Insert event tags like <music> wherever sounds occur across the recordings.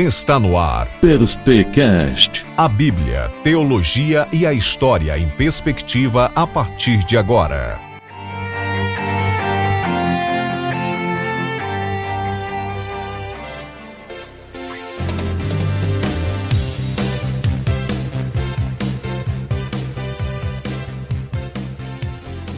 Está no ar Perspecast. a Bíblia, teologia e a história em perspectiva a partir de agora.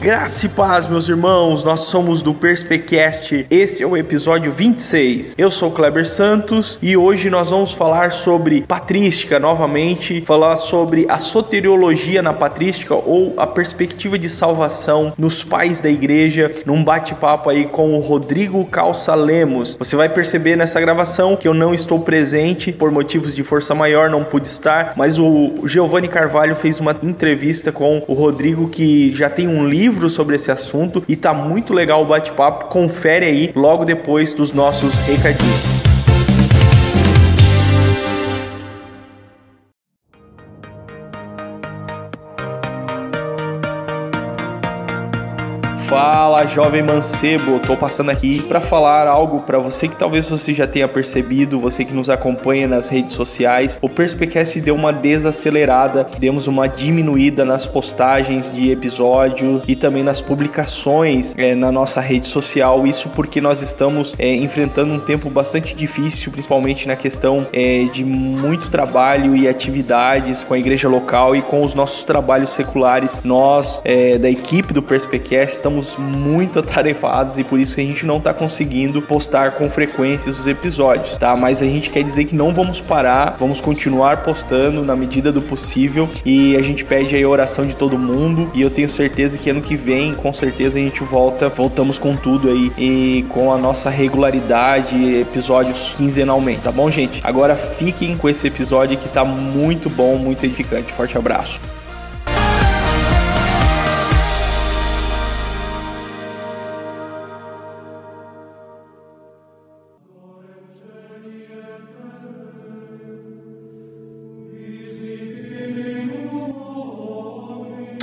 Graça e paz, meus irmãos, nós somos do Perspecast, esse é o episódio 26. Eu sou Kleber Santos e hoje nós vamos falar sobre patrística novamente, falar sobre a soteriologia na patrística ou a perspectiva de salvação nos pais da igreja, num bate-papo aí com o Rodrigo Calça Lemos. Você vai perceber nessa gravação que eu não estou presente por motivos de força maior, não pude estar, mas o Giovanni Carvalho fez uma entrevista com o Rodrigo que já tem um livro sobre esse assunto e tá muito legal o bate-papo. Confere aí logo depois dos nossos recadinhos. Fala, jovem mancebo. Tô passando aqui para falar algo para você que talvez você já tenha percebido, você que nos acompanha nas redes sociais. O Perspecast deu uma desacelerada, demos uma diminuída nas postagens de episódio e também nas publicações é, na nossa rede social. Isso porque nós estamos é, enfrentando um tempo bastante difícil, principalmente na questão é, de muito trabalho e atividades com a igreja local e com os nossos trabalhos seculares. Nós, é, da equipe do Perspecast, estamos muito atarefados e por isso a gente não está conseguindo postar com frequência os episódios, tá? Mas a gente quer dizer que não vamos parar, vamos continuar postando na medida do possível e a gente pede aí a oração de todo mundo e eu tenho certeza que ano que vem, com certeza a gente volta, voltamos com tudo aí e com a nossa regularidade, episódios quinzenalmente, tá bom, gente? Agora fiquem com esse episódio que tá muito bom, muito edificante. Forte abraço.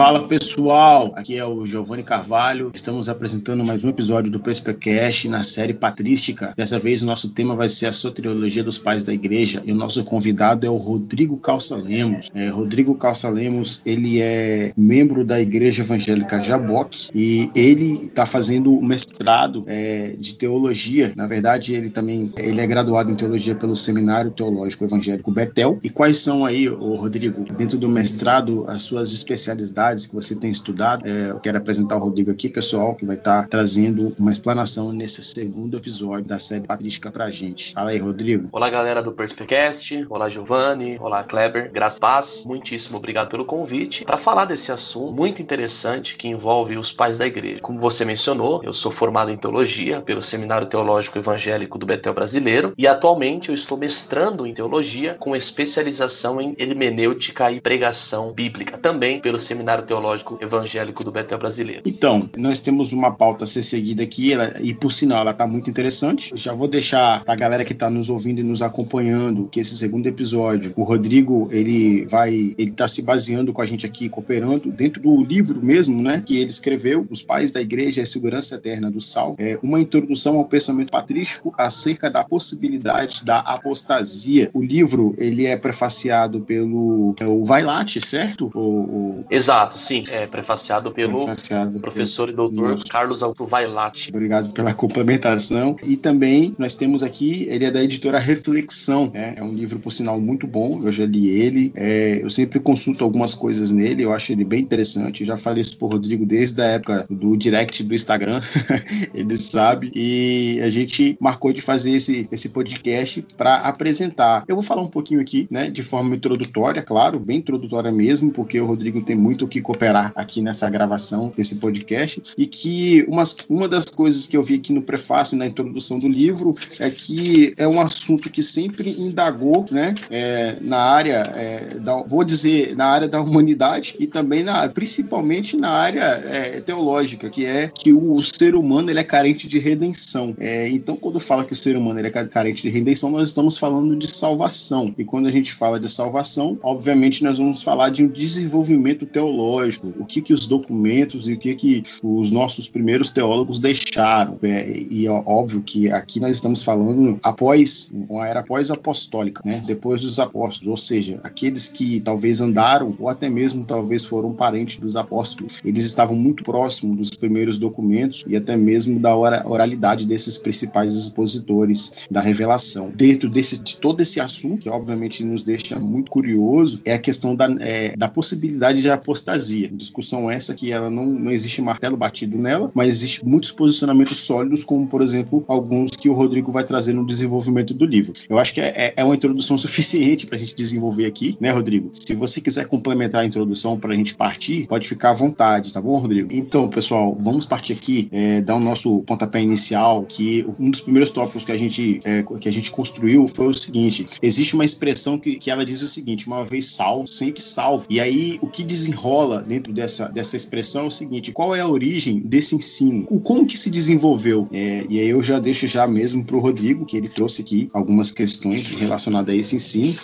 Fala pessoal, aqui é o Giovanni Carvalho. Estamos apresentando mais um episódio do Prespercast na série Patrística. Dessa vez o nosso tema vai ser a soteriologia dos pais da igreja e o nosso convidado é o Rodrigo Calça Lemos. É, Rodrigo Calça Lemos, ele é membro da Igreja Evangélica Jaboque e ele está fazendo o mestrado é, de teologia. Na verdade, ele também ele é graduado em teologia pelo Seminário Teológico Evangélico Betel. E quais são aí, ô Rodrigo, dentro do mestrado, as suas especialidades que você tem estudado. É, eu quero apresentar o Rodrigo aqui, pessoal, que vai estar trazendo uma explanação nesse segundo episódio da série Patrística pra gente. Fala aí, Rodrigo. Olá, galera do Perspecast. Olá, Giovanni. Olá, Kleber. Graças paz. Muitíssimo obrigado pelo convite para falar desse assunto muito interessante que envolve os pais da igreja. Como você mencionou, eu sou formado em teologia pelo Seminário Teológico Evangélico do Betel Brasileiro e atualmente eu estou mestrando em teologia com especialização em hermenêutica e pregação bíblica, também pelo Seminário Teológico Evangélico do Betel Brasileiro. Então, nós temos uma pauta a ser seguida aqui, ela- e por sinal ela está muito interessante. Eu já vou deixar para a galera que está nos ouvindo e nos acompanhando que esse segundo episódio, o Rodrigo, ele vai, ele está se baseando com a gente aqui, cooperando dentro do livro mesmo, né, que ele escreveu, Os Pais da Igreja e a Segurança Eterna do Salvo, é uma introdução ao pensamento patrístico acerca da possibilidade da apostasia. O livro, ele é prefaciado pelo é, o Vailate, certo? O, o Exato, sim. É prefaciado pelo prefaciado pelo- professor e doutor. Carlos Auto Vailate. Obrigado pela complementação. E também nós temos aqui, ele é da editora Reflexão, né? É um livro, por sinal, muito bom. Eu já li ele. É, eu sempre consulto algumas coisas nele, eu acho ele bem interessante. Eu já falei isso pro Rodrigo desde a época do direct do Instagram. <laughs> ele sabe. E a gente marcou de fazer esse, esse podcast para apresentar. Eu vou falar um pouquinho aqui, né? De forma introdutória, claro, bem introdutória mesmo, porque o Rodrigo tem muito que cooperar aqui nessa gravação desse podcast. E que umas, uma das coisas que eu vi aqui no prefácio, na introdução do livro, é que é um assunto que sempre indagou, né? é, na área, é, da, vou dizer, na área da humanidade e também, na, principalmente na área é, teológica, que é que o, o ser humano ele é carente de redenção. É, então, quando fala que o ser humano ele é ca- carente de redenção, nós estamos falando de salvação. E quando a gente fala de salvação, obviamente nós vamos falar de um desenvolvimento teológico teológico, o que que os documentos e o que que os nossos primeiros teólogos deixaram. É, e é óbvio que aqui nós estamos falando após uma era pós-apostólica, né? Depois dos apóstolos, ou seja, aqueles que talvez andaram ou até mesmo talvez foram parentes dos apóstolos, eles estavam muito próximos dos primeiros documentos e até mesmo da oralidade desses principais expositores da revelação. Dentro desse, de todo esse assunto, que obviamente nos deixa muito curioso, é a questão da, é, da possibilidade de apostasia. Discussão essa que ela não, não existe martelo batido nela, mas existe muitos posicionamentos sólidos, como por exemplo alguns que o Rodrigo vai trazer no desenvolvimento do livro. Eu acho que é, é, é uma introdução <laughs> suficiente para a gente desenvolver aqui, né, Rodrigo? Se você quiser complementar a introdução para a gente partir, pode ficar à vontade, tá bom, Rodrigo? Então, pessoal, vamos partir aqui, é, dar o nosso pontapé inicial, que um dos primeiros tópicos que a gente, é, que a gente construiu foi o seguinte: existe uma expressão que, que ela diz o seguinte, uma vez salvo, sempre salvo. E aí, o que desenrola dentro dessa, dessa expressão é o seguinte: qual é a origem desse ensino? Como que se desenvolveu? É, e aí eu já deixo já mesmo para o Rodrigo, que ele trouxe aqui algumas questões relacionadas a esse ensino.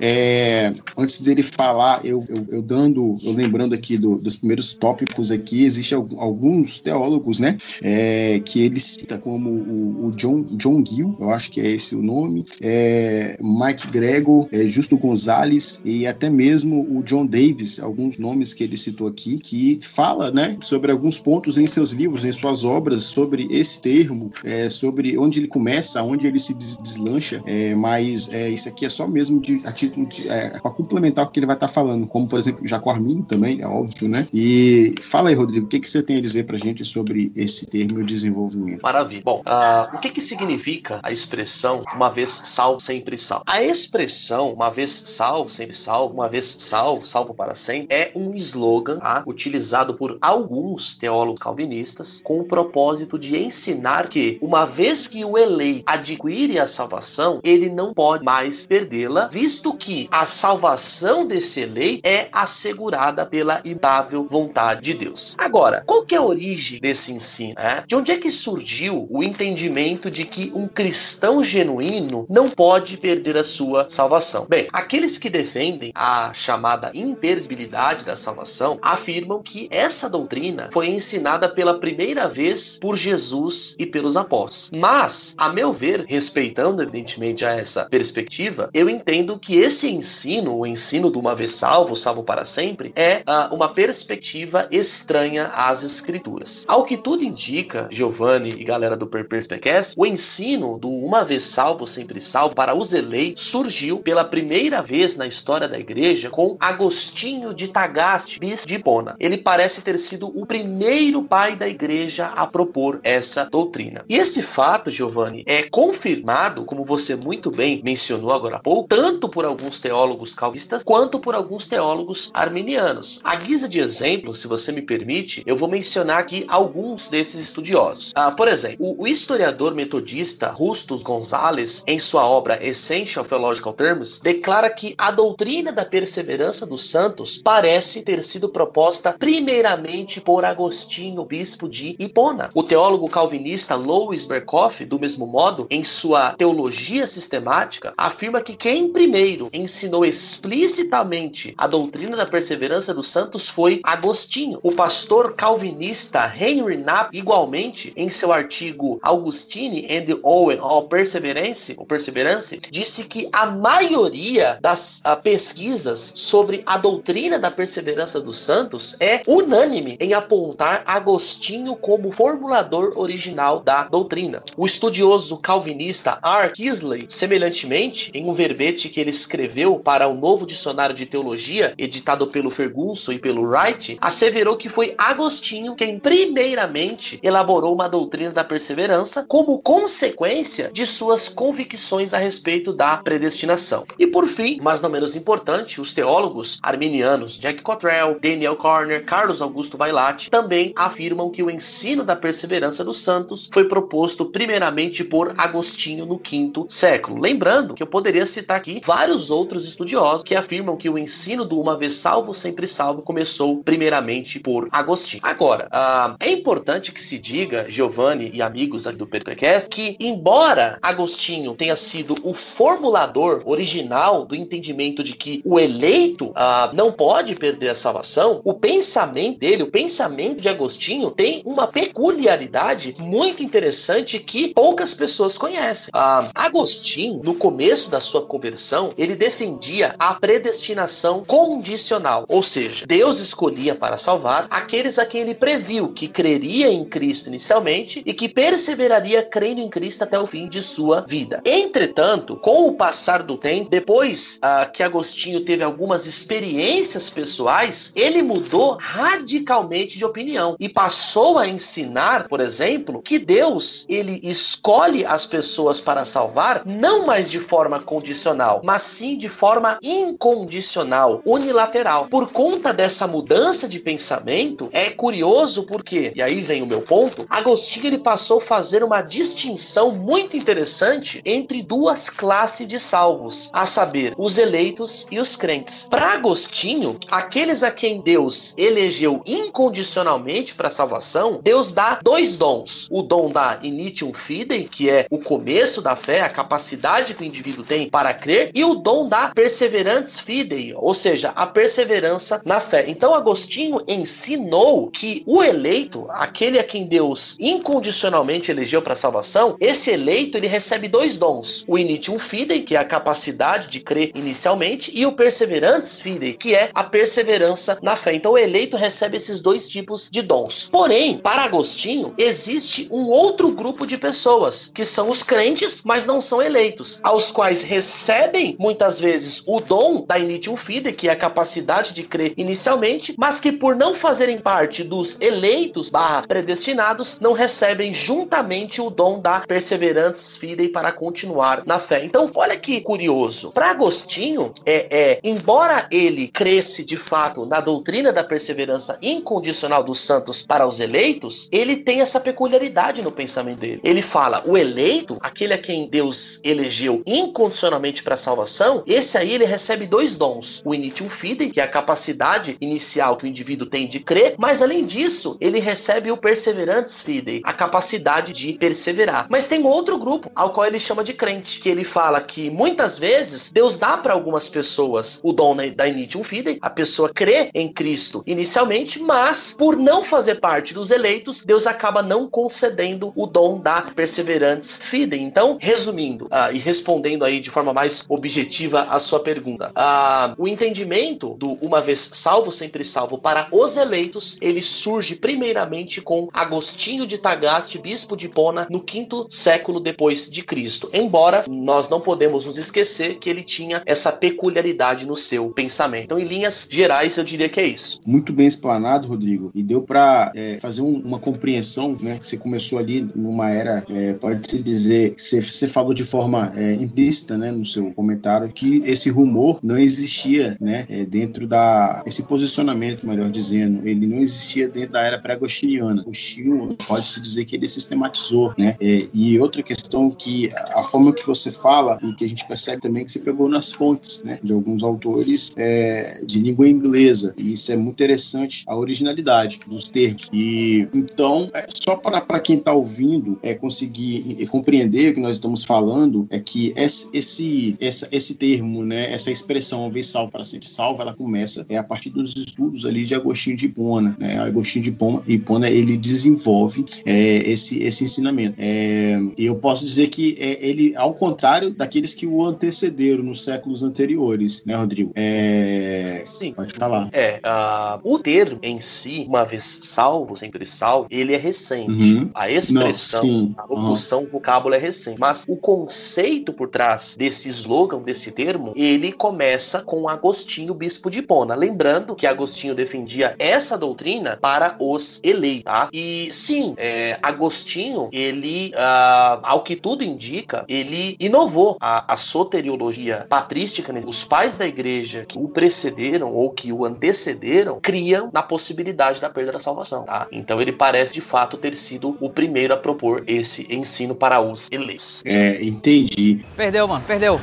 É, antes dele falar, eu, eu, eu, dando, eu lembrando aqui do, dos primeiros tópicos aqui, existe alguns teólogos, né, é, que ele cita como o, o, John, John Gill, eu acho que é esse o nome, é, Mike Gregor, é, Justo Gonzalez e até mesmo o John Davis, alguns nomes que ele citou aqui, que fala, né, sobre alguns pontos em seus livros, em suas obras, sobre esse termo, é, sobre onde ele começa, onde ele se deslancha, é, mas é, isso aqui é só mesmo de, a título de, é, para complementar o que ele vai estar tá falando, como por exemplo Jaco Armin também, é óbvio, né? E fala aí, Rodrigo, o que, que você tem a dizer para gente sobre esse termo desenvolvimento? Maravilha. Bom, uh, o que, que significa a expressão uma vez salvo, sempre salvo? A expressão uma vez salvo, sempre salvo, uma vez salvo, salvo para sempre, é um slogan tá? utilizado por alguns teólogos calvinistas com o propósito de ensinar que uma vez que o eleito adquire a salvação, ele não pode mais perdê-la, visto que a salvação desse eleito é assegurada pela imutável vontade de Deus. Agora, qual que é a origem desse ensino? É? De onde é que surgiu o entendimento de que um cristão genuíno não pode perder a sua salvação? Bem, aqueles que defendem a chamada imperdibilidade da salvação afirmam que essa doutrina foi ensinada pela primeira vez por Jesus e pelos apóstolos. Mas, a meu ver, respeitando evidentemente a essa perspectiva, eu entendo que esse ensino, o ensino do uma vez salvo, salvo para sempre, é uh, uma perspectiva estranha às escrituras. Ao que tudo indica, Giovanni e galera do Perspecast, o ensino do uma vez salvo, sempre salvo para os eleitos surgiu pela primeira vez na história da igreja com Agostinho de Tagaste, bispo de Hipona. Ele parece ter sido o primeiro pai da igreja a propor essa doutrina. E esse fato, Giovanni, é confirmado, como você muito bem mencionou agora há pouco, tanto por alguns teólogos calvistas quanto por alguns teólogos arminianos. A guisa de exemplo, se você me permite, eu vou mencionar aqui alguns desses estudiosos. Ah, por exemplo, o historiador metodista Rustus Gonzalez, em sua obra Essential Theological Terms, declara que a doutrina da perseverança dos santos parece ter sido proposta primeiramente por Agostinho, bispo de Hipona. O teólogo calvinista Louis Berkhoff, do mesmo modo, em sua teologia sistemática, afirma que quem primeiro ensinou explicitamente a doutrina da perseverança dos santos foi Agostinho. O pastor calvinista Henry Knapp, igualmente, em seu artigo Augustine and Owen of Perseverance, ou Perseverance, disse que a maioria das uh, pesquisas sobre a doutrina da perseverança dos santos é unânime em apontar Agostinho como formulador original da doutrina. O estudioso calvinista R. Kisley, semelhantemente, em um verbete que ele escreveu para o Novo Dicionário de Teologia, editado pelo Ferguson e pelo Wright, asseverou que foi Agostinho quem primeiramente elaborou uma doutrina da perseverança como consequência de suas convicções a respeito da predestinação. E por fim, mas não menos importante, os teólogos arminianos Jack Cottrell, Daniel Corner, Carlos Augusto Vailate também afirmam que o ensino da perseverança dos santos foi proposto primeiramente por Agostinho no quinto século. Lembrando que eu poderia citar aqui vários outros estudiosos que afirmam que o ensino do uma vez salvo, sempre salvo começou primeiramente por Agostinho. Agora, uh, é importante que se diga, Giovanni e amigos aqui do Perpecast, que embora Agostinho tenha sido o formulador original do entendimento de que o eleito uh, não pode perder a salvação, o pensamento dele, o pensamento de Agostinho, tem uma peculiaridade muito interessante que poucas pessoas conhecem. Ah, Agostinho, no começo da sua conversão, ele defendia a predestinação condicional, ou seja, Deus escolhia para salvar aqueles a quem ele previu que creria em Cristo inicialmente e que perseveraria crendo em Cristo até o fim de sua vida. Entretanto, com o passar do tempo, depois ah, que Agostinho teve algumas experiências pessoais, ele mudou radicalmente de opinião e passou a ensinar, por exemplo, que Deus ele escolhe as pessoas para salvar não mais de forma condicional, mas sim de forma incondicional, unilateral. Por conta dessa mudança de pensamento, é curioso porque, e aí vem o meu ponto, Agostinho ele passou a fazer uma distinção muito interessante entre duas classes de salvos, a saber, os eleitos e os crentes. Para Agostinho, aqueles a quem Deus elegeu incondicionalmente para salvação, Deus dá dois dons: o dom da initium fidei, que é o começo da fé, a capacidade que o indivíduo tem para crer, e o dom da perseverantes fidei, ou seja, a perseverança na fé. Então Agostinho ensinou que o eleito, aquele a quem Deus incondicionalmente elegeu para salvação, esse eleito ele recebe dois dons: o initium fidei, que é a capacidade de crer inicialmente, e o perseverantes fidei, que é a perseverança na fé. Então o eleito recebe esses dois tipos de dons. Porém, para Agostinho, existe um outro grupo de pessoas que são os crentes, mas não são eleitos, aos quais recebem muitas vezes o dom da initium fidei, que é a capacidade de crer inicialmente, mas que por não fazerem parte dos eleitos barra predestinados, não recebem juntamente o dom da perseverantes fidei para continuar na fé. Então, olha que curioso. Para Agostinho, é, é, embora ele cresce de fato na doutrina da perseverança incondicional dos santos para os eleitos, ele tem essa peculiaridade no pensamento dele. Ele fala: o eleito, aquele a quem Deus elegeu incondicionalmente para a salvação, esse aí ele recebe dois dons: o initium fidei, que é a capacidade inicial que o indivíduo tem de crer, mas além disso, ele recebe o perseverantes fidei, a capacidade de perseverar. Mas tem outro grupo ao qual ele chama de crente, que ele fala que muitas vezes Deus dá para algumas pessoas o dom da initium fidei, a pessoa crê em Cristo inicialmente, mas por não fazer parte dos eleitos, Deus acaba não concedendo o dom da perseverantes fidei. Então, resumindo uh, e respondendo aí de forma mais objetiva a sua pergunta, uh, o entendimento do uma vez salvo, sempre salvo para os eleitos, ele surge primeiramente com Agostinho de Tagaste, bispo de Pona, no quinto século depois de Cristo. Embora nós não podemos nos esquecer que ele tinha essa peculiaridade no seu pensamento. Então, em linhas gerais, eu diria que é isso. Muito bem explanado, Rodrigo, e deu para é, fazer um, uma compreensão, né? Que você começou ali numa era, é, pode-se dizer, você, você falou de forma é, implícita, né, no seu comentário, que esse rumor não existia, né, é, dentro da esse posicionamento, melhor dizendo, ele não existia dentro da era pré-agostiniana. Agostinho pode-se dizer que ele sistematizou, né? É, e outra questão que a forma que você fala e que a gente percebe também que você pegou nas fontes, né, de alguns autores é, de língua inglesa. E isso é muito interessante, a originalidade dos termos. E então, é, só para quem está ouvindo é conseguir compreender o que nós estamos falando, é que esse, esse, essa, esse termo, né, essa expressão, vez salvo para sempre salvo, ela começa é a partir dos estudos ali de Agostinho de Hipona. Né? Agostinho de Hipona, ele desenvolve é, esse, esse ensinamento. É, eu posso dizer que é, ele, ao contrário daqueles que o antecederam nos séculos anteriores, né, Rodrigo? É... Sim. Pode falar. É, uh, o termo em si, uma vez salvo, sempre salvo, ele é recente. Uhum. A expressão, Não, a locução, uhum. o vocábulo é recente. Mas o conceito por trás desse slogan, desse termo, ele começa com Agostinho, bispo de Hipona. Lembrando que Agostinho defendia essa doutrina para os eleitos, tá? E sim, é, Agostinho, ele, uh, ao que tudo indica, ele inovou a, a soteriologia patrística. Né? Os pais da igreja que o precederam ou que o antecederam criam na possibilidade da perda da salvação, tá? Então ele parece de fato ter sido o primeiro a propor esse ensino para os eleitos. É, entendi. Perdeu, mano, perdeu.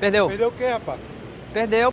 Perdeu. Perdeu o quê, rapaz? Perdeu.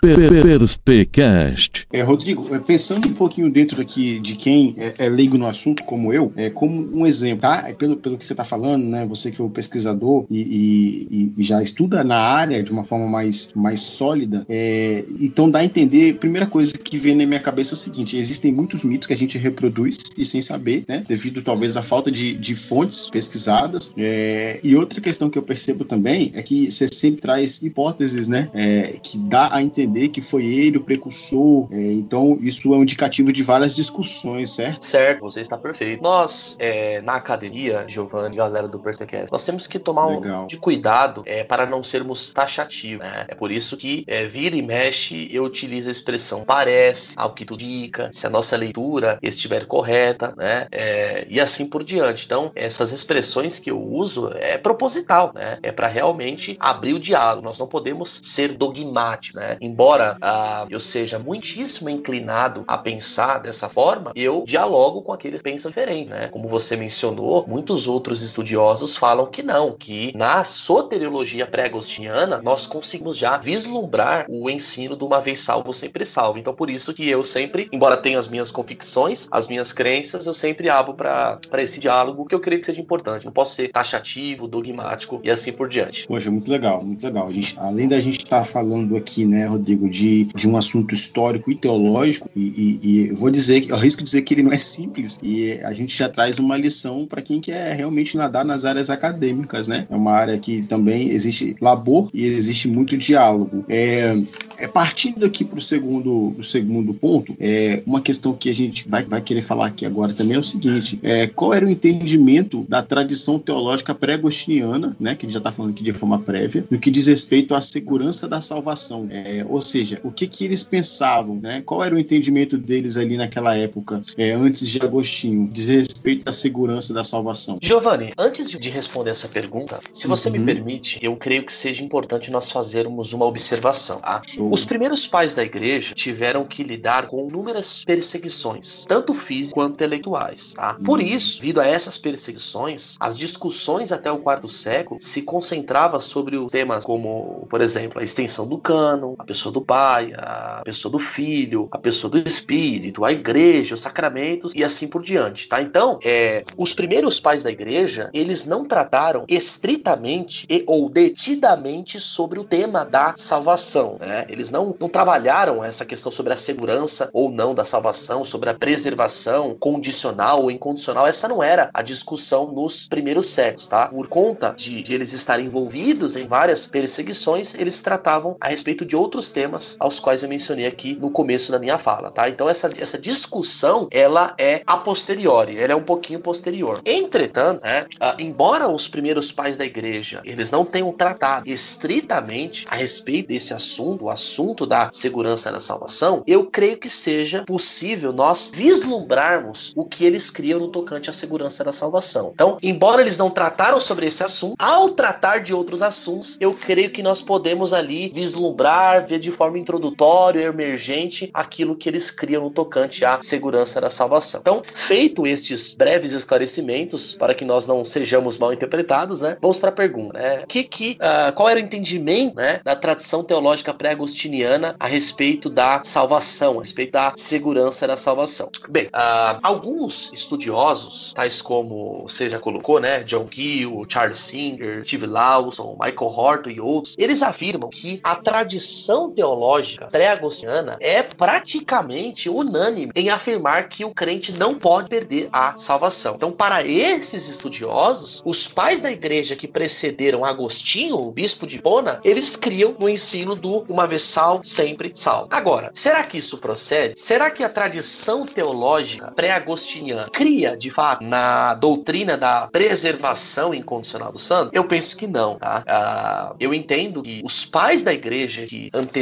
Perspecast. É, Rodrigo, é, pensando um pouquinho dentro aqui de quem é, é, leigo no assunto, como eu, é como um exemplo, tá? É pelo, pelo que você está falando, né? Você que foi o pesquisador e, e, e, já estuda na área de uma forma mais, mais sólida, é, então dá a entender. Primeira coisa que vem na minha cabeça é o seguinte: existem muitos mitos que a gente reproduz e sem saber, né? Devido talvez à falta de, de fontes pesquisadas. É, e outra questão que eu percebo também é que você sempre traz hipóteses, né? É, que dá a entender que foi ele o precursor. É, então, isso é um indicativo de várias discussões, certo? Certo, você está perfeito. Nós, é, na academia, Giovanni, galera do Perspecast, nós temos que tomar um de cuidado é, para não sermos taxativos. Né? É por isso que é, vira e mexe, eu utilizo a expressão parece, ao que tudo indica, se a nossa leitura estiver correta, né? É, e assim por diante. Então, essas expressões que eu uso é proposital, né? É para realmente abrir o diálogo. Nós não podemos ser dogmáticos, né? Embora ah, eu seja muitíssimo inclinado a pensar dessa forma, eu dialogo com aqueles que pensam diferente, né? Como você mencionou, muitos outros estudiosos falam que não, que na soteriologia pré-agostiniana nós conseguimos já vislumbrar o ensino do uma vez salvo, sempre salvo. Então, por isso que eu sempre, embora tenha as minhas convicções, as minhas crenças, eu sempre abro para esse diálogo que eu creio que seja importante. Não posso ser taxativo, dogmático e assim por diante. Poxa, muito legal, muito legal. A gente, além da gente estar tá falando aqui, né, Rodrigo, de, de um assunto histórico e teológico, e, e, e vou dizer, eu risco dizer que ele não é simples, e a gente já traz uma lição para quem quer realmente nadar nas áreas acadêmicas, né? É uma área que também existe labor e existe muito diálogo. É, é partindo aqui para o segundo, segundo ponto, é uma questão que a gente vai, vai querer falar aqui agora também é o seguinte: é, qual era o entendimento da tradição teológica pré-agostiniana, né? Que já está falando aqui de forma prévia, no que diz respeito à segurança da salvação. É, ou seja, o que, que eles pensavam, né? Qual era o entendimento deles ali naquela época, é, antes de Agostinho, diz respeito à segurança da salvação? Giovanni, antes de responder essa pergunta, se você uhum. me permite, eu creio que seja importante nós fazermos uma observação. Tá? Os primeiros pais da igreja tiveram que lidar com inúmeras perseguições, tanto físicas quanto intelectuais. Tá? Por uhum. isso, devido a essas perseguições, as discussões até o quarto século se concentravam sobre temas como, por exemplo, a extensão do cano, a pessoa do pai, a pessoa do filho, a pessoa do espírito, a igreja, os sacramentos e assim por diante. Tá? Então, é, os primeiros pais da igreja, eles não trataram estritamente e, ou detidamente sobre o tema da salvação. Né? Eles eles não, não trabalharam essa questão sobre a segurança ou não da salvação, sobre a preservação condicional ou incondicional. Essa não era a discussão nos primeiros séculos, tá? Por conta de, de eles estarem envolvidos em várias perseguições, eles tratavam a respeito de outros temas aos quais eu mencionei aqui no começo da minha fala, tá? Então essa, essa discussão, ela é a posteriori, ela é um pouquinho posterior. Entretanto, né, uh, embora os primeiros pais da igreja, eles não tenham tratado estritamente a respeito desse assunto, o assunto da segurança da salvação, eu creio que seja possível nós vislumbrarmos o que eles criam no tocante à segurança da salvação. Então, embora eles não trataram sobre esse assunto, ao tratar de outros assuntos, eu creio que nós podemos ali vislumbrar, ver de forma introdutória, emergente, aquilo que eles criam no tocante à segurança da salvação. Então, feito estes breves esclarecimentos, para que nós não sejamos mal interpretados, né? Vamos para a pergunta, né? Que, que, uh, qual era o entendimento né, da tradição teológica pré-agostina agostiniana a respeito da salvação, a respeito da segurança da salvação. Bem, uh, alguns estudiosos, tais como você já colocou, né, John Gill, Charles Singer, Steve Lawson, Michael Horton e outros, eles afirmam que a tradição teológica pré-agostiniana é praticamente unânime em afirmar que o crente não pode perder a salvação. Então, para esses estudiosos, os pais da igreja que precederam Agostinho, o bispo de Bona, eles criam no ensino do uma vez salvo, sempre salvo. Agora, será que isso procede? Será que a tradição teológica pré-agostiniana cria, de fato, na doutrina da preservação incondicional do santo? Eu penso que não, tá? Uh, eu entendo que os pais da igreja que antecederam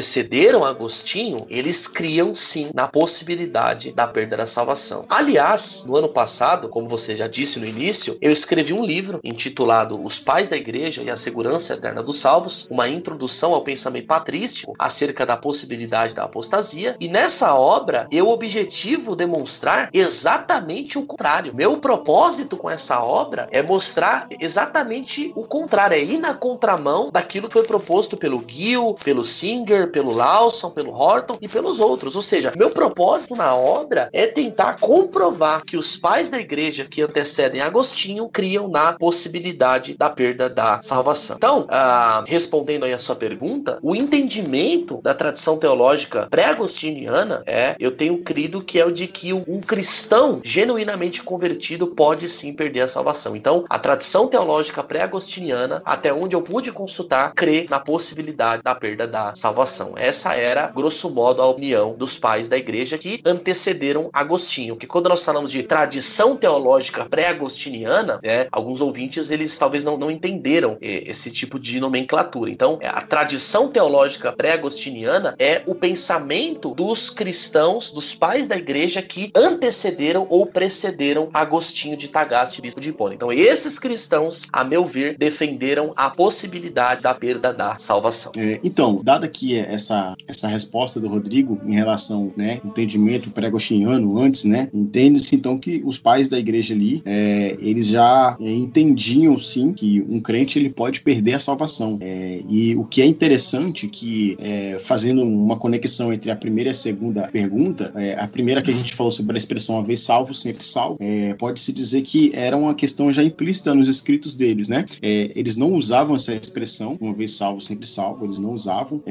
Agostinho, eles criam sim na possibilidade da perda da salvação. Aliás, no ano passado, como você já disse no início, eu escrevi um livro intitulado Os Pais da Igreja e a Segurança Eterna dos Salvos, uma introdução ao pensamento patrístico, acerca da possibilidade da apostasia. E nessa obra eu objetivo demonstrar exatamente o contrário. Meu propósito com essa obra é mostrar exatamente o contrário, é ir na contramão daquilo que foi proposto pelo Gill, pelo Singer, Pelo Lawson, pelo Horton e pelos outros. Ou seja, meu propósito na obra é tentar comprovar que os pais da igreja que antecedem Agostinho criam na possibilidade da perda da salvação. Então, ah, respondendo aí a sua pergunta, o entendimento da tradição teológica pré-agostiniana é, eu tenho crido que é o de que um cristão genuinamente convertido pode sim perder a salvação. Então, a tradição teológica pré-agostiniana, até onde eu pude consultar, crê na possibilidade da perda da salvação. Essa era, grosso modo, a opinião dos pais da igreja que antecederam Agostinho. Que quando nós falamos de tradição teológica pré-agostiniana, né, alguns ouvintes eles talvez não, não entenderam eh, esse tipo de nomenclatura. Então, a tradição teológica pré-agostiniana é o pensamento dos cristãos, dos pais da igreja que antecederam ou precederam Agostinho de Tagaste, bispo de Hipona. Então, esses cristãos, a meu ver, defenderam a possibilidade da perda da salvação. É, então, dada aqui essa, essa resposta do Rodrigo em relação, né, entendimento pré-agostiniano antes, né, entende-se então que os pais da igreja ali, é, eles já é, entendiam sim que um crente ele pode perder a salvação. É, e o que é interessante que, é, fazendo uma conexão entre a primeira e a segunda pergunta, é, a primeira que a gente falou sobre a expressão uma vez salvo, sempre salvo, pode-se dizer que era uma questão já implícita nos escritos deles, né? eles não usavam essa expressão, uma vez salvo, sempre salvo, eles não usavam.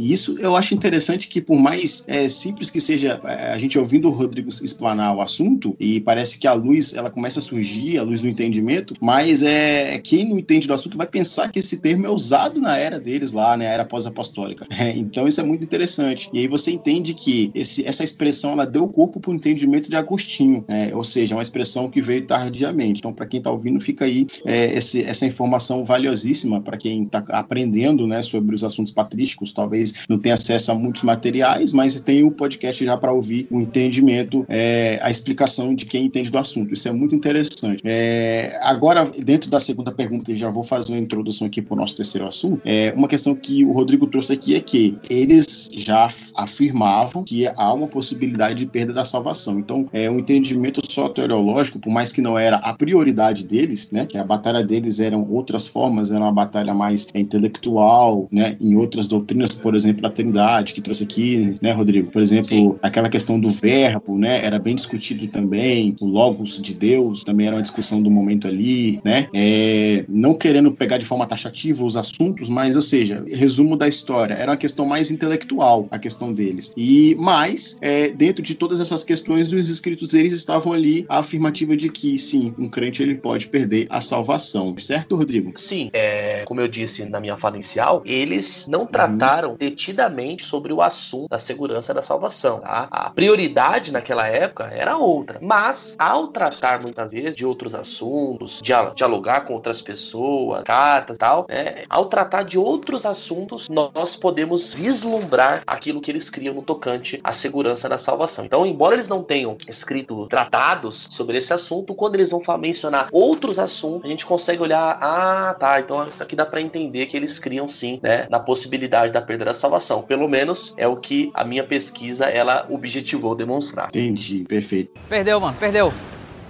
E isso eu acho interessante que, por mais simples que seja a gente ouvindo o Rodrigo explanar o assunto, e parece que a luz ela começa a surgir, a luz do entendimento, mas é quem não entende do assunto vai pensar que esse termo é usado na era deles lá, né, a era pós-apostólica. <laughs> É, então isso é muito interessante. E aí você entende que esse, essa expressão ela deu corpo para o entendimento de Agostinho, né, ou seja, é uma expressão que veio tardiamente. Então para quem está ouvindo fica aí é, esse, essa informação valiosíssima para quem está aprendendo, né, sobre os assuntos patrísticos. Talvez não tenha acesso a muitos materiais, mas tem o podcast já para ouvir o entendimento, é, a explicação de quem entende do assunto. Isso é muito interessante. É, agora, dentro da segunda pergunta, já vou fazer uma introdução aqui para o nosso terceiro assunto. É, uma questão que o Rodrigo trouxe aqui é que eles já afirmavam que há uma possibilidade de perda da salvação. Então, é um entendimento soteriológico, por mais que não era a prioridade deles, né? Que a batalha deles eram outras formas, era uma batalha mais intelectual, né? Em outras doutrinas, por exemplo, a Trindade, que trouxe aqui, né, Rodrigo? Por exemplo, Sim. aquela questão do verbo, né? Era bem discutido também, o logos de Deus também era uma discussão do momento ali, né? É, não querendo pegar de forma taxativa os assuntos, mas, ou seja, resumo da história, era uma questão mais intelectual a questão deles. E mais, é, dentro de todas essas questões dos escritos, eles estavam ali a afirmativa de que, sim, um crente ele pode perder a salvação. Certo, Rodrigo? Sim, é, como eu disse na minha fala inicial, eles não trataram uhum. Detidamente sobre o assunto da segurança da salvação. Tá? A prioridade naquela época era outra, mas ao tratar muitas vezes de outros assuntos, dialogar com outras pessoas, cartas e tal, né? ao tratar de outros assuntos, nós podemos vislumbrar aquilo que eles criam no tocante à segurança da salvação. Então, embora eles não tenham escrito tratados sobre esse assunto, quando eles vão mencionar outros assuntos, a gente consegue olhar, ah, tá, então isso aqui dá para entender que eles criam sim, né, na possibilidade da perda da salvação. Pelo menos é o que a minha pesquisa ela objetivou demonstrar. Entendi, perfeito. Perdeu, mano, perdeu.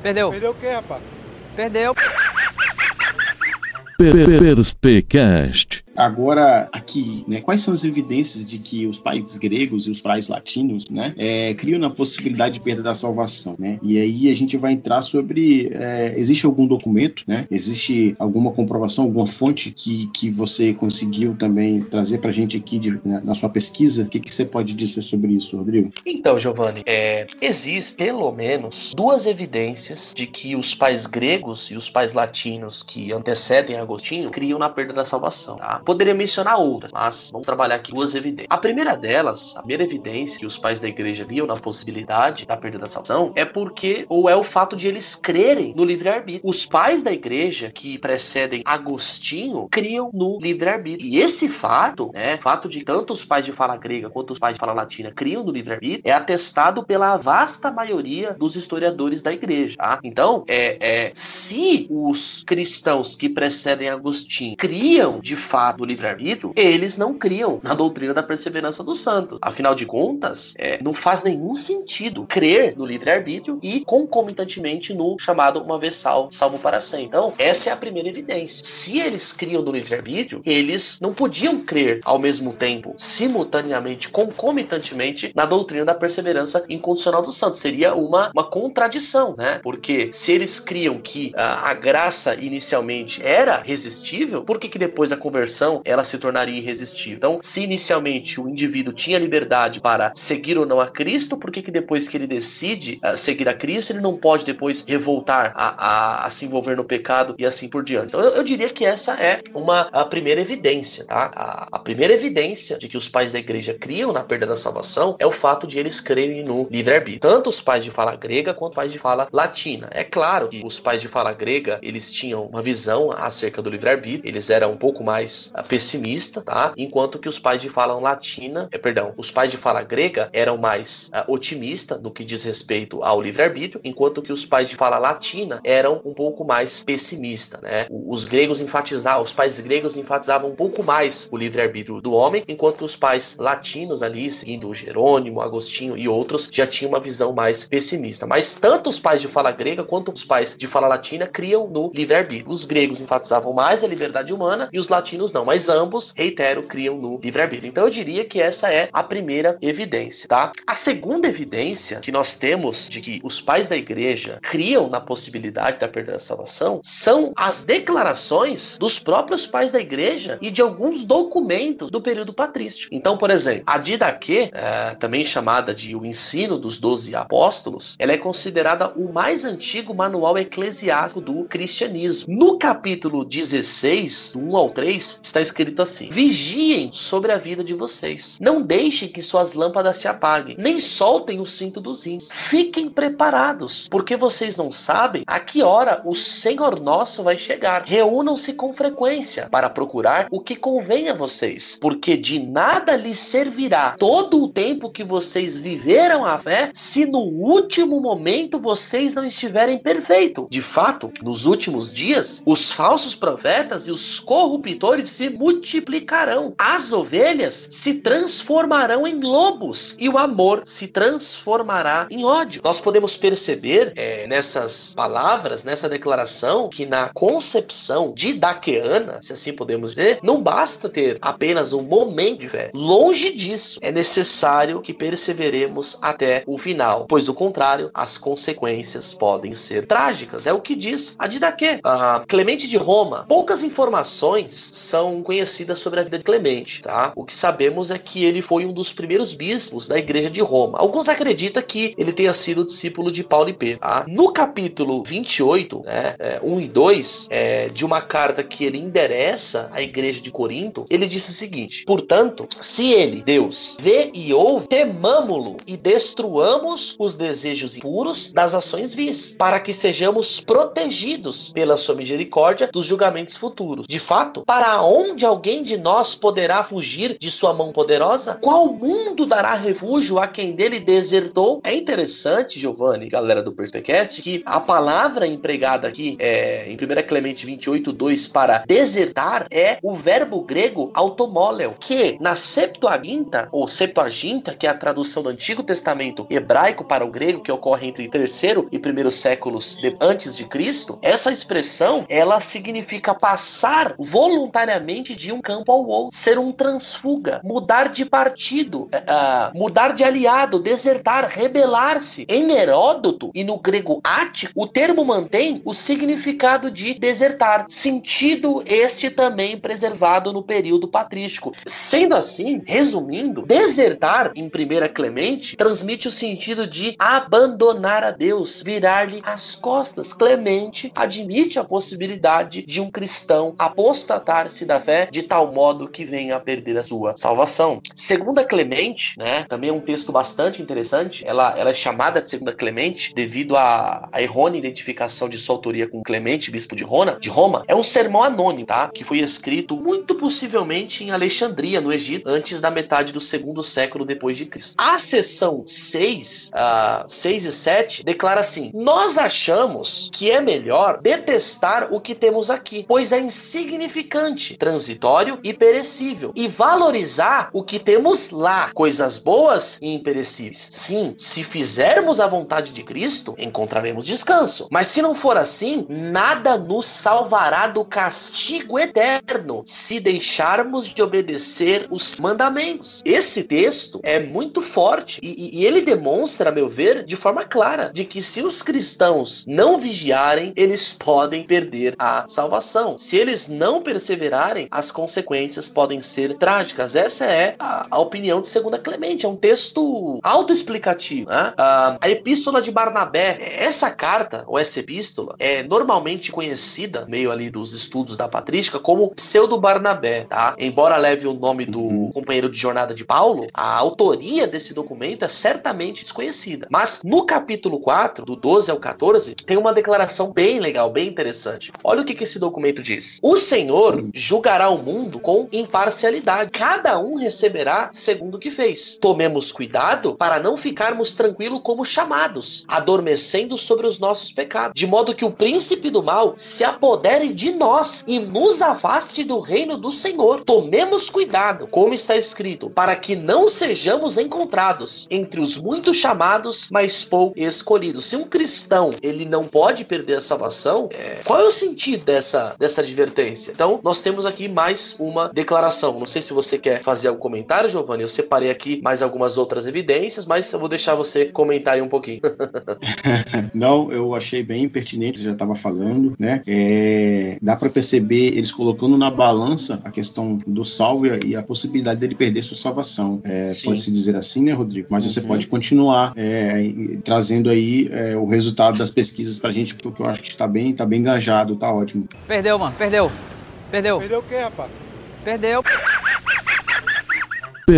Perdeu. Perdeu o quê, rapaz? Perdeu. Perspecast. Agora, aqui, né, quais são as evidências de que os países gregos e os pais latinos, né, é, criam na possibilidade de perda da salvação, né? E aí a gente vai entrar sobre, é, existe algum documento, né? Existe alguma comprovação, alguma fonte que, que você conseguiu também trazer para a gente aqui de, né, na sua pesquisa? O que, que você pode dizer sobre isso, Rodrigo? Então, Giovanni, é, existe pelo menos duas evidências de que os pais gregos e os pais latinos que antecedem Agostinho criam na perda da salvação, tá? Poderia mencionar outras, mas vamos trabalhar aqui duas evidências. A primeira delas, a primeira evidência que os pais da igreja viam na possibilidade da perda da salvação é porque, ou é o fato de eles crerem no livre-arbítrio. Os pais da igreja que precedem Agostinho criam no livre-arbítrio. E esse fato, né, fato de tanto os pais de fala grega quanto os pais de fala latina criam no livre-arbítrio, é atestado pela vasta maioria dos historiadores da igreja. Tá? Então, é, é, se os cristãos que precedem Agostinho criam de fato do livre-arbítrio, eles não criam na doutrina da perseverança dos santos. Afinal de contas, é, não faz nenhum sentido crer no livre-arbítrio e concomitantemente no chamado uma vez salvo, salvo para sempre. Então, essa é a primeira evidência. Se eles criam no livre-arbítrio, eles não podiam crer ao mesmo tempo, simultaneamente, concomitantemente, na doutrina da perseverança incondicional dos santos. Seria uma, uma contradição, né? Porque se eles criam que a, a graça inicialmente era resistível, por que, que depois da conversão ela se tornaria irresistível? Então, se inicialmente o indivíduo tinha liberdade para seguir ou não a Cristo, por que, que depois que ele decide uh, seguir a Cristo, ele não pode depois revoltar a, a, a, se envolver no pecado e assim por diante? Então, eu, eu diria que essa é uma a primeira evidência, tá? A, a, primeira evidência de que os pais da igreja criam na perda da salvação é o fato de eles crerem no livre-arbítrio. Tanto os pais de fala grega quanto os pais de fala latina. É claro que os pais de fala grega, eles tinham uma visão acerca do livre-arbítrio, eles eram um pouco mais pessimistas, tá? Enquanto que os pais de fala latina, é, perdão, os pais de fala grega eram mais uh, otimistas no que diz respeito ao livre-arbítrio, enquanto que os pais de fala latina eram um pouco mais pessimistas, né? Os gregos enfatizavam, os pais gregos enfatizavam um pouco mais o livre-arbítrio do homem, enquanto os pais latinos ali, seguindo Jerônimo, Agostinho e outros, já tinham uma visão mais pessimista. Mas tanto os pais de fala grega quanto os pais de fala latina criam no livre-arbítrio. Os gregos enfatizavam mais a liberdade humana e os latinos não, mas ambos, reitero, criam no livre-arbítrio. Então eu diria que essa é a primeira evidência, tá? A segunda evidência que nós temos de que os pais da igreja criam na possibilidade da perda da salvação são as declarações dos próprios pais da igreja e de alguns documentos do período patrístico. Então, por exemplo, a Didaquê, é, também chamada de o ensino dos doze apóstolos, ela é considerada o mais antigo manual eclesiástico do cristianismo. No capítulo 16, 1 ao 3, está escrito assim: Vigiem sobre a vida de vocês. Não deixem que suas lâmpadas se apaguem, nem soltem o cinto dos rins. Fiquem preparados, porque vocês não sabem a que hora o Senhor nosso vai chegar. Reúnam-se com frequência para procurar o que convém a vocês, porque de nada lhes servirá todo o tempo que vocês viveram a fé se no último momento vocês não estiverem perfeitos. De fato, nos últimos dias, os falsos profetas e os corruptores se multiplicarão. As ovelhas se transformarão em lobos e o amor se transformará em ódio. Nós podemos perceber é, nessas palavras, nessa declaração, que na concepção didaqueana, se assim podemos dizer, não basta ter apenas um momento de fé. Longe disso, é necessário que perseveremos até o final, pois do contrário, as consequências podem ser trágicas. É o que diz a Didaquê. A Clemente de Roma. Poucas informações são conhecidas sobre a vida de Clemente, tá? O que sabemos é que ele foi um dos primeiros bispos da igreja de Roma. Alguns acreditam que ele tenha sido discípulo de Paulo e Pedro. Tá? No capítulo 28, né, é, 1 e 2, é, de uma carta que ele endereça à igreja de Corinto, ele disse o seguinte: Portanto, se ele, Deus, vê e ouve, temamo-lo e destruamos os desejos impuros das ações vis, para que sejamos protegidos pela sua misericórdia dos julgamentos futuros. De fato, para onde alguém de nós poderá fugir de sua mão poderosa? Qual mundo dará refúgio a quem dele desertou? É interessante, Giovanni, galera do Perspecast, que a palavra empregada aqui é, em 1 Clemente 28, 2 para desertar é o verbo grego automóleo, que na Septuaginta, ou Septuaginta, que é a tradução do Antigo Testamento hebraico para o grego, que ocorre entre terceiro e primeiro séculos de, antes de Cristo, essa expressão ela significa passar voluntariamente de um campo ao outro, ser um transfuga, mudar de partido, uh, mudar de aliado, desertar, rebelar-se. Em Heródoto e no grego ático, o termo mantém o significado de desertar, sentido este também preservado no período patrístico. Sendo assim, resumindo, desertar em primeira Clemente transmite o sentido de abandonar a Deus, virar-lhe as costas. Clemente admite a possibilidade de um cristão apostatar-se da fé de tal modo que venha a perder a sua salvação. Segunda Clemente, né, também é um texto bastante interessante. Ela, ela é chamada de Segunda Clemente devido à, errônea identificação de sua autoria com Clemente, bispo de Roma, de Roma. É um sermão anônimo, tá? Que foi escrito muito possivelmente em Alexandria, no Egito, antes da metade do segundo século depois de Cristo. A seção 6, uh, 6 e 7 declara assim: Nós achamos que é melhor detestar o que temos aqui, pois é insignificante transitório e perecível e valorizar o que temos lá, coisas boas e imperecíveis. Sim, se fizermos a vontade de Cristo, encontraremos descanso. Mas se não for assim, nada nos salvará do castigo eterno se deixarmos de obedecer os mandamentos. Esse texto é muito forte e, e ele demonstra, a meu ver, de forma clara, de que se os cristãos não vigiarem, eles podem perder a salvação. Se eles não perseverarem, as consequências podem ser trágicas. Essa é a, a opinião de Segunda Clemente. É um texto autoexplicativo. Né? A, a epístola de Barnabé, essa carta, ou essa epístola, é normalmente conhecida, meio ali dos estudos da patrística, como pseudo-Barnabé. Tá? Embora leve o nome do uhum. companheiro de jornada de Paulo, a autoria desse documento é certamente desconhecida. Mas no capítulo 4, do 12 ao 14, tem uma declaração bem legal, bem interessante. Olha o que, que esse documento diz. O Senhor Sim. Julgará o mundo com imparcialidade. Cada um receberá segundo o que fez. Tomemos cuidado para não ficarmos tranquilos como chamados, adormecendo sobre os nossos pecados, de modo que o príncipe do mal se apodere de nós e nos afaste do reino do Senhor. Tomemos cuidado, como está escrito, para que não sejamos encontrados entre os muitos chamados, mas pouco escolhidos. Se um cristão ele não pode perder a salvação, é... qual é o sentido dessa, dessa advertência? Então, nós temos aqui mais uma declaração. Não sei se você quer fazer algum comentário, Giovanni. Eu separei aqui mais algumas outras evidências, mas eu vou deixar você comentar aí um pouquinho. <laughs> <laughs> não, eu achei bem pertinente, já estava falando, né? É... dá para perceber eles colocando na balança a questão do salvo e a possibilidade dele perder sua salvação. É, Pode-se dizer assim, né, Rodrigo? Mas uhum. você pode continuar é, trazendo aí é, o resultado das pesquisas pra gente, porque eu acho que está bem, tá bem engajado, tá ótimo. Perdeu, mano, perdeu. Perdeu. Perdeu o quê, rapaz? Perdeu.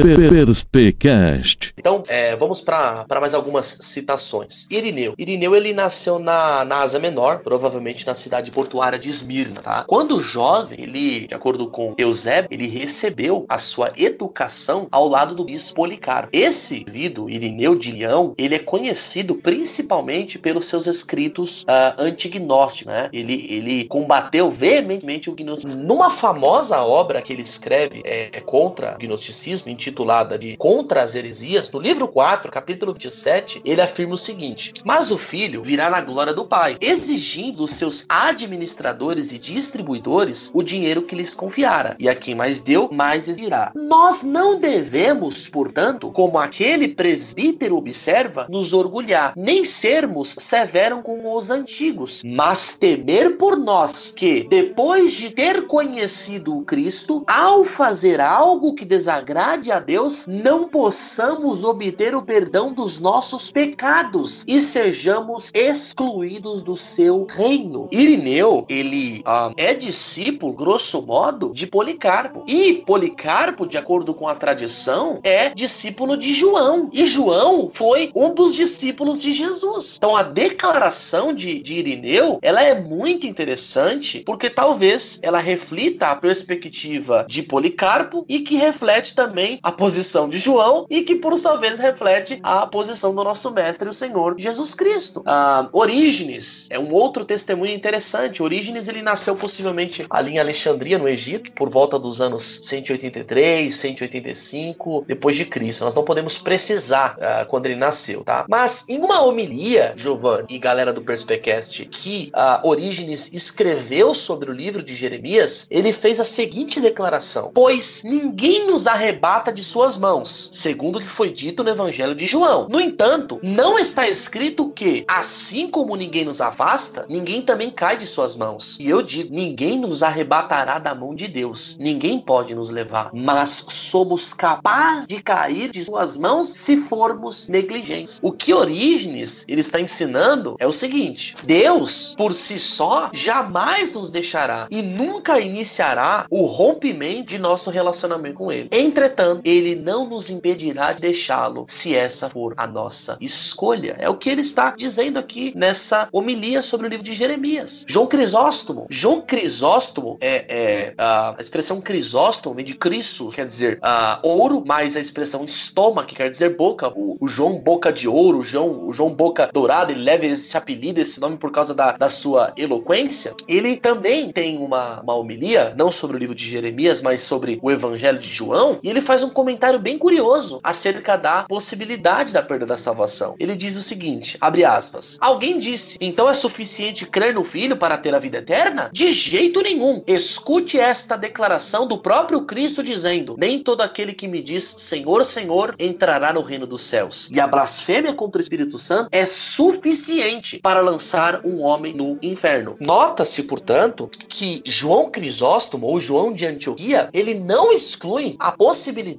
Perspecast. Então, é, vamos para mais algumas citações. Irineu. Irineu, ele nasceu na, na Ásia Menor, provavelmente na cidade portuária de Esmirna, tá? Quando jovem, ele, de acordo com Eusébio, ele recebeu a sua educação ao lado do bispo Policarpo. Esse indivíduo, Irineu de Leão, ele é conhecido principalmente pelos seus escritos uh, antignósticos, né? Ele, ele combateu veementemente o gnosticismo. Numa famosa obra que ele escreve é, contra o gnosticismo, intitulada de Contra as Heresias, no livro 4, capítulo 27, ele afirma o seguinte: Mas o filho virá na glória do pai, exigindo dos seus administradores e distribuidores o dinheiro que lhes confiara, e a quem mais deu, mais virá. Nós não devemos, portanto, como aquele presbítero observa, nos orgulhar, nem sermos severos com os antigos, mas temer por nós que, depois de ter conhecido o Cristo, ao fazer algo que desagrade a Deus, não possamos obter o perdão dos nossos pecados e sejamos excluídos do seu reino. Irineu, ele uh, é discípulo, grosso modo, de Policarpo. E Policarpo, de acordo com a tradição, é discípulo de João. E João foi um dos discípulos de Jesus. Então a declaração de, de Irineu, ela é muito interessante porque talvez ela reflita a perspectiva de Policarpo e que reflete também a posição de João e que, por sua vez, reflete a posição do nosso mestre, o Senhor Jesus Cristo. Ah, Orígenes é um outro testemunho interessante. Orígenes ele nasceu possivelmente ali em Alexandria, no Egito, por volta dos anos 183, 185 depois de Cristo. Nós não podemos precisar ah, quando ele nasceu, tá? Mas em uma homilia, Giovanni e galera do Perspecast, que ah, Orígenes escreveu sobre o livro de Jeremias, ele fez a seguinte declaração: Pois ninguém nos arrebata de suas mãos, segundo o que foi dito no Evangelho de João. No entanto, não está escrito que, assim como ninguém nos afasta, ninguém também cai de suas mãos. E eu digo: ninguém nos arrebatará da mão de Deus, ninguém pode nos levar, mas somos capazes de cair de suas mãos se formos negligentes. O que Orígenes ele está ensinando é o seguinte: Deus, por si só, jamais nos deixará e nunca iniciará o rompimento de nosso relacionamento com Ele. Entretanto, Ele não nos impedirá de deixá-lo, se essa for a nossa escolha. É o que ele está dizendo aqui nessa homilia sobre o livro de Jeremias. João Crisóstomo. João Crisóstomo é, é a expressão Crisóstomo de Cristo, quer dizer uh, ouro, mais a expressão estoma, que quer dizer boca. O, o, João Boca de Ouro, o João, o João Boca Dourada, ele leva esse apelido, esse nome por causa da, da sua eloquência. Ele também tem uma, uma homilia, não sobre o livro de Jeremias, mas sobre o Evangelho de João, e ele faz um comentário bem curioso acerca da possibilidade da perda da salvação. Ele diz o seguinte, abre aspas, alguém disse, então é suficiente crer no Filho para ter a vida eterna? De jeito nenhum. Escute esta declaração do próprio Cristo dizendo, nem todo aquele que me diz Senhor, Senhor, entrará no reino dos céus. E a blasfêmia contra o Espírito Santo é suficiente para lançar um homem no inferno. Nota-se, portanto, que João Crisóstomo ou João de Antioquia, ele não exclui a possibilidade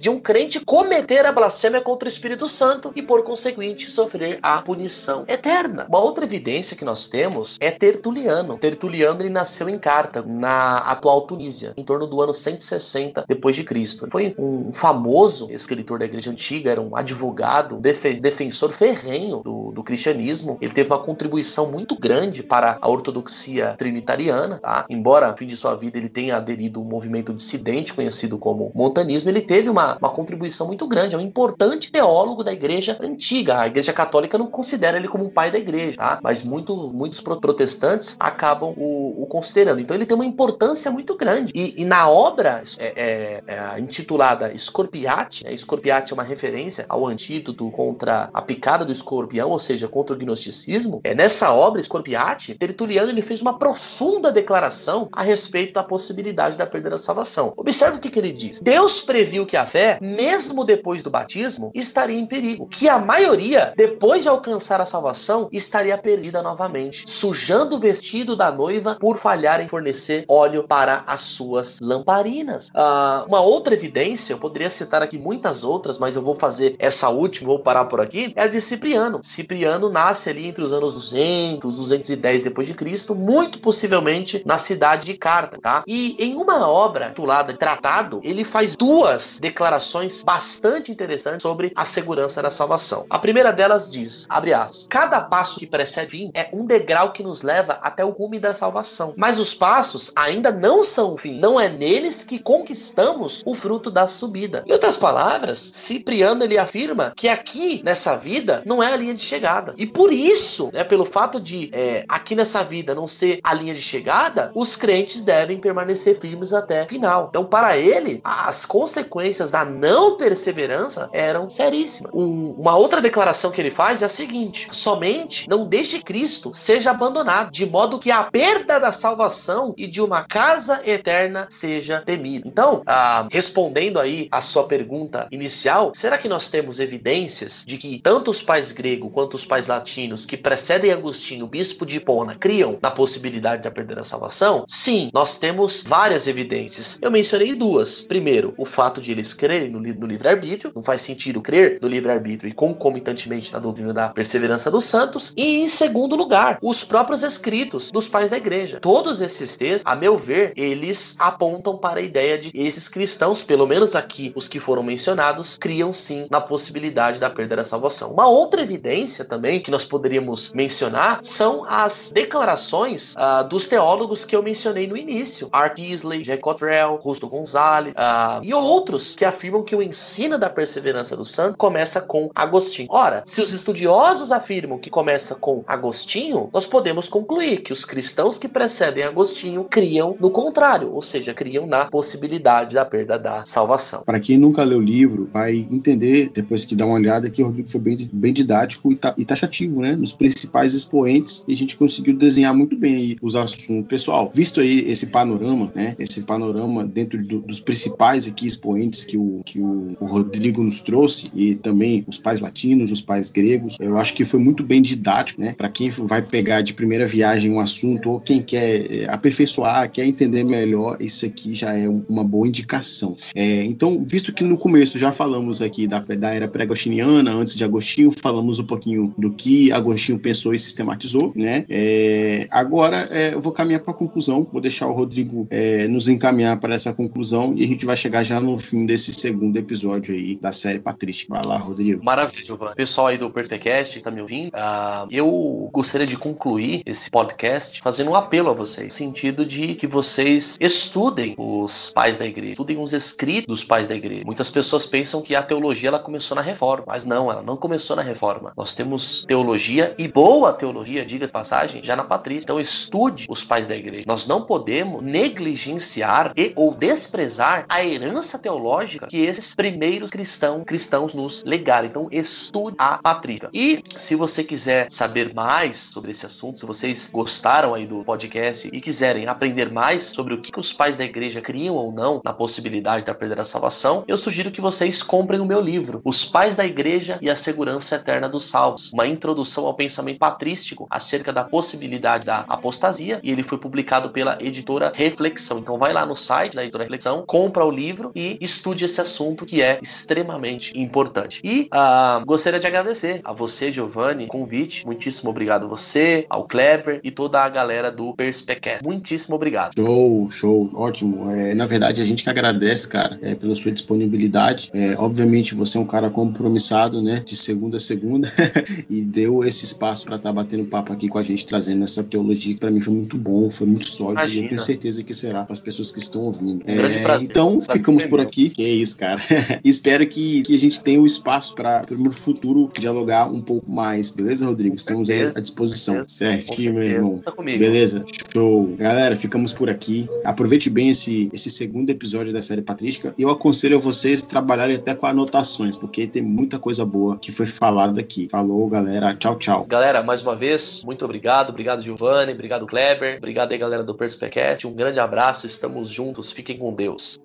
de um crente cometer a blasfêmia contra o Espírito Santo e, por conseguinte, sofrer a punição eterna. Uma outra evidência que nós temos é Tertuliano. Tertuliano ele nasceu em Cartago, na atual Tunísia, em torno do ano 160 depois de Cristo. Foi um famoso escritor da Igreja Antiga, era um advogado, defensor ferrenho do, do cristianismo. Ele teve uma contribuição muito grande para a ortodoxia trinitariana, tá? Embora no fim de sua vida ele tenha aderido a um movimento dissidente conhecido como montanismo, ele teve uma, uma contribuição muito grande. É um importante teólogo da Igreja Antiga. A Igreja Católica não considera ele como um pai da Igreja, tá? Mas muito, muitos protestantes acabam o, o, considerando. Então ele tem uma importância muito grande. E, e na obra é, é, é intitulada Scorpiati, né? Scorpiati é uma referência ao antídoto contra a picada do escorpião, ou seja, contra o gnosticismo. É nessa obra Scorpiati, Tertuliano ele fez uma profunda declaração a respeito da possibilidade da perda da salvação. Observe o que, que ele diz. Deus previu que a fé, mesmo depois do batismo, estaria em perigo. Que a maioria, depois de alcançar a salvação, estaria perdida novamente, sujando o vestido da noiva por falhar em fornecer óleo para as suas lamparinas. Ah, uma outra evidência, eu poderia citar aqui muitas outras, mas eu vou fazer essa última, vou parar por aqui, é a de Cipriano. Cipriano nasce ali entre os anos 200, 210 depois de Cristo, muito possivelmente na cidade de Carta, tá? E em uma obra titulada Tratado, ele faz duas declarações bastante interessantes sobre a segurança da salvação. A primeira delas diz, abre aspas, cada passo que precede fim é um degrau que nos leva até o cume da salvação. Mas os passos ainda não são o fim. Não é neles que conquistamos o fruto da subida. Em outras palavras, Cipriano ele afirma que aqui nessa vida não é a linha de chegada. E por isso, né, pelo fato de é, aqui nessa vida não ser a linha de chegada, os crentes devem permanecer firmes até o final. Então, para ele, as consequências da não perseverança eram seríssimas. Um, uma outra declaração que ele faz é a seguinte: somente não deixe Cristo seja abandonado, de modo que a perda da salvação e de uma casa eterna seja temida. Então, ah, respondendo aí a sua pergunta inicial, será que nós temos evidências de que tanto os pais gregos quanto os pais latinos que precedem Agostinho, bispo de Hipona, criam na possibilidade da perda da salvação? Sim, nós temos várias evidências. Eu mencionei duas. Primeiro, o fato de eles crerem no, no livre-arbítrio. Não faz sentido crer no livre-arbítrio e concomitantemente na doutrina da perseverança dos santos. E em segundo lugar, os próprios escritos dos pais da igreja. Todos esses textos, a meu ver, eles apontam para a ideia de esses cristãos, pelo menos aqui os que foram mencionados, criam sim na possibilidade da perda da salvação. Uma outra evidência também que nós poderíamos mencionar são as declarações uh, dos teólogos que eu mencionei no início: Art Isley, Jack Cottrell, Rusto Gonzalez uh, e outros que afirmam que o ensino da perseverança do santo começa com Agostinho. Ora, se os estudiosos afirmam que começa com Agostinho, nós podemos concluir que os cristãos que precedem Agostinho criam no contrário, ou seja, criam na possibilidade da perda da salvação. Para quem nunca leu o livro, vai entender, depois que dá uma olhada, que o Rodrigo foi bem, bem didático e, e taxativo, né? Nos principais expoentes, e a gente conseguiu desenhar muito bem aí os assuntos. Pessoal, visto aí esse panorama, né? Esse panorama dentro do, dos principais aqui expoentes que o, que o, o Rodrigo nos trouxe, e também os pais latinos, os pais gregos, eu acho que foi muito bem didático, né? Para quem vai pegar de primeira viagem um assunto, ou quem quer é, aperfeiçoar, quer entender melhor, isso aqui já é uma boa indicação. É, então, visto que no começo já falamos aqui da, da era pré-agostiniana, antes de Agostinho, falamos um pouquinho do que Agostinho pensou e sistematizou, né? É, agora é, eu vou caminhar para a conclusão, vou deixar o Rodrigo é, nos encaminhar para essa conclusão e a gente vai chegar já no, fim desse segundo episódio aí da série Patrística. Vai lá, Rodrigo. Maravilha, Giovanni. Pessoal aí do Perspecast que tá me ouvindo, uh, eu gostaria de concluir esse podcast fazendo um apelo a vocês, no sentido de que vocês estudem os pais da igreja, estudem os escritos dos pais da igreja. Muitas pessoas pensam que a teologia ela começou na reforma, mas não, ela não começou na reforma. Nós temos teologia e boa teologia, diga-se passagem, já na patrícia. Então estude os pais da igreja. Nós não podemos negligenciar e ou desprezar a herança teológica que esses primeiros cristãos, cristãos nos legaram. Então estude a patrícia. E se você quiser saber mais sobre esse assunto, se vocês gostaram aí do podcast e quiserem aprender mais sobre o que os pais da igreja criam ou não na possibilidade da perda da salvação, eu sugiro que vocês comprem o meu livro, Os Pais da Igreja e a Segurança Eterna dos Salvos, uma introdução ao pensamento patrístico acerca da possibilidade da apostasia, e ele foi publicado pela editora Reflexão. Então vai lá no site da editora Reflexão, compra o livro e estude esse assunto que é extremamente importante. E uh, gostaria de agradecer a você, Giovanni, convite. Muitíssimo obrigado a você, ao Kleber e toda a galera do Perspecast. Muitíssimo obrigado. Show, show, ótimo. É, na verdade, a gente que agradece, cara, é, pela sua disponibilidade. É, obviamente, você é um cara compromissado, né, de segunda a segunda, <laughs> e deu esse espaço para estar tá batendo papo aqui com a gente, trazendo essa teologia que para mim foi muito bom, foi muito sólido, Imagina. e eu tenho certeza que será para as pessoas que estão ouvindo. Um grande é, prazer. Então, ficamos por aqui. Que é isso, cara. <laughs> Espero que, que a gente tenha um espaço para no futuro dialogar um pouco mais, beleza, Rodrigo? Estamos aí à disposição. Certinho, meu irmão. Tá beleza? Show. Galera, ficamos por aqui. Aproveite bem esse, esse segundo episódio da série Patrística. Eu aconselho a vocês trabalharem até com anotações, porque tem muita coisa boa que foi falada aqui. Falou, galera. Tchau, tchau. Galera, mais uma vez, muito obrigado. Obrigado, Giovanni. Obrigado, Kleber. Obrigado aí, galera do Perspecast. Um grande abraço. Estamos juntos. Fiquem com Deus.